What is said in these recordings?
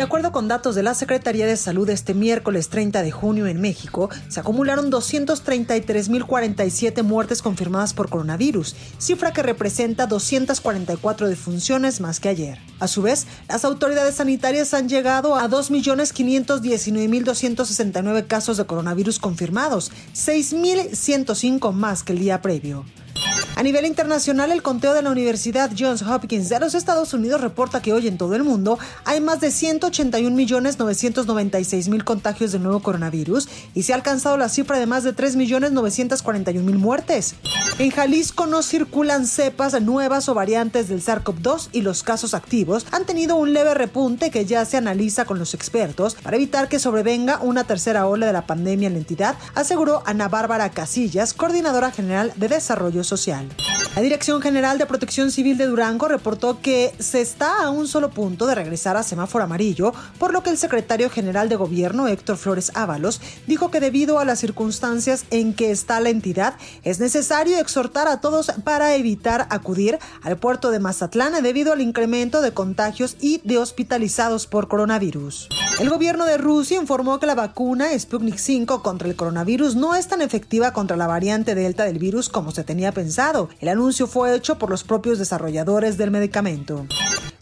De acuerdo con datos de la Secretaría de Salud este miércoles 30 de junio en México, se acumularon 233.047 muertes confirmadas por coronavirus, cifra que representa 244 defunciones más que ayer. A su vez, las autoridades sanitarias han llegado a 2.519.269 casos de coronavirus confirmados, 6.105 más que el día previo. A nivel internacional, el conteo de la Universidad Johns Hopkins de los Estados Unidos reporta que hoy en todo el mundo hay más de 181.996.000 contagios del nuevo coronavirus y se ha alcanzado la cifra de más de 3.941.000 muertes. En Jalisco no circulan cepas nuevas o variantes del SARS-CoV-2 y los casos activos han tenido un leve repunte que ya se analiza con los expertos para evitar que sobrevenga una tercera ola de la pandemia en la entidad, aseguró Ana Bárbara Casillas, coordinadora general de Desarrollo Social. Bye. La Dirección General de Protección Civil de Durango reportó que se está a un solo punto de regresar a semáforo amarillo, por lo que el secretario general de Gobierno, Héctor Flores Ábalos, dijo que debido a las circunstancias en que está la entidad, es necesario exhortar a todos para evitar acudir al puerto de Mazatlán debido al incremento de contagios y de hospitalizados por coronavirus. El gobierno de Rusia informó que la vacuna Sputnik 5 contra el coronavirus no es tan efectiva contra la variante Delta del virus como se tenía pensado. El anuncio fue hecho por los propios desarrolladores del medicamento.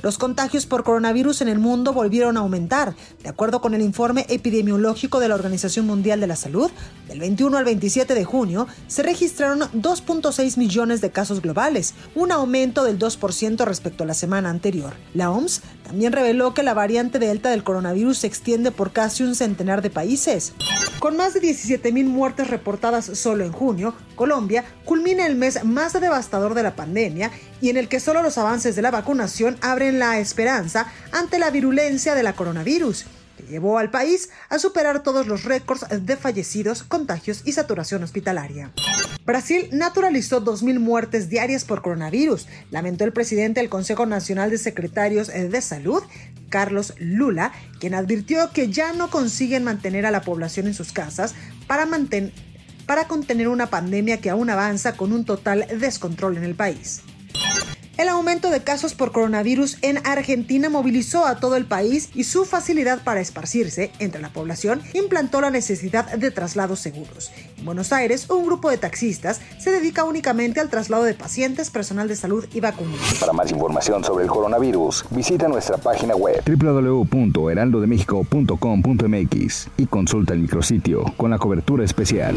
Los contagios por coronavirus en el mundo volvieron a aumentar. De acuerdo con el informe epidemiológico de la Organización Mundial de la Salud, del 21 al 27 de junio se registraron 2.6 millones de casos globales, un aumento del 2% respecto a la semana anterior. La OMS también reveló que la variante Delta del coronavirus se extiende por casi un centenar de países. Con más de 17.000 muertes reportadas solo en junio, Colombia culmina el mes más devastador de la pandemia y en el que solo los avances de la vacunación abren la esperanza ante la virulencia de la coronavirus que llevó al país a superar todos los récords de fallecidos, contagios y saturación hospitalaria. Brasil naturalizó 2.000 muertes diarias por coronavirus, lamentó el presidente del Consejo Nacional de Secretarios de Salud, Carlos Lula, quien advirtió que ya no consiguen mantener a la población en sus casas para, para contener una pandemia que aún avanza con un total descontrol en el país. El aumento de casos por coronavirus en Argentina movilizó a todo el país y su facilidad para esparcirse entre la población implantó la necesidad de traslados seguros. En Buenos Aires, un grupo de taxistas se dedica únicamente al traslado de pacientes, personal de salud y vacunados. Para más información sobre el coronavirus, visita nuestra página web www.heraldodemexico.com.mx y consulta el micrositio con la cobertura especial.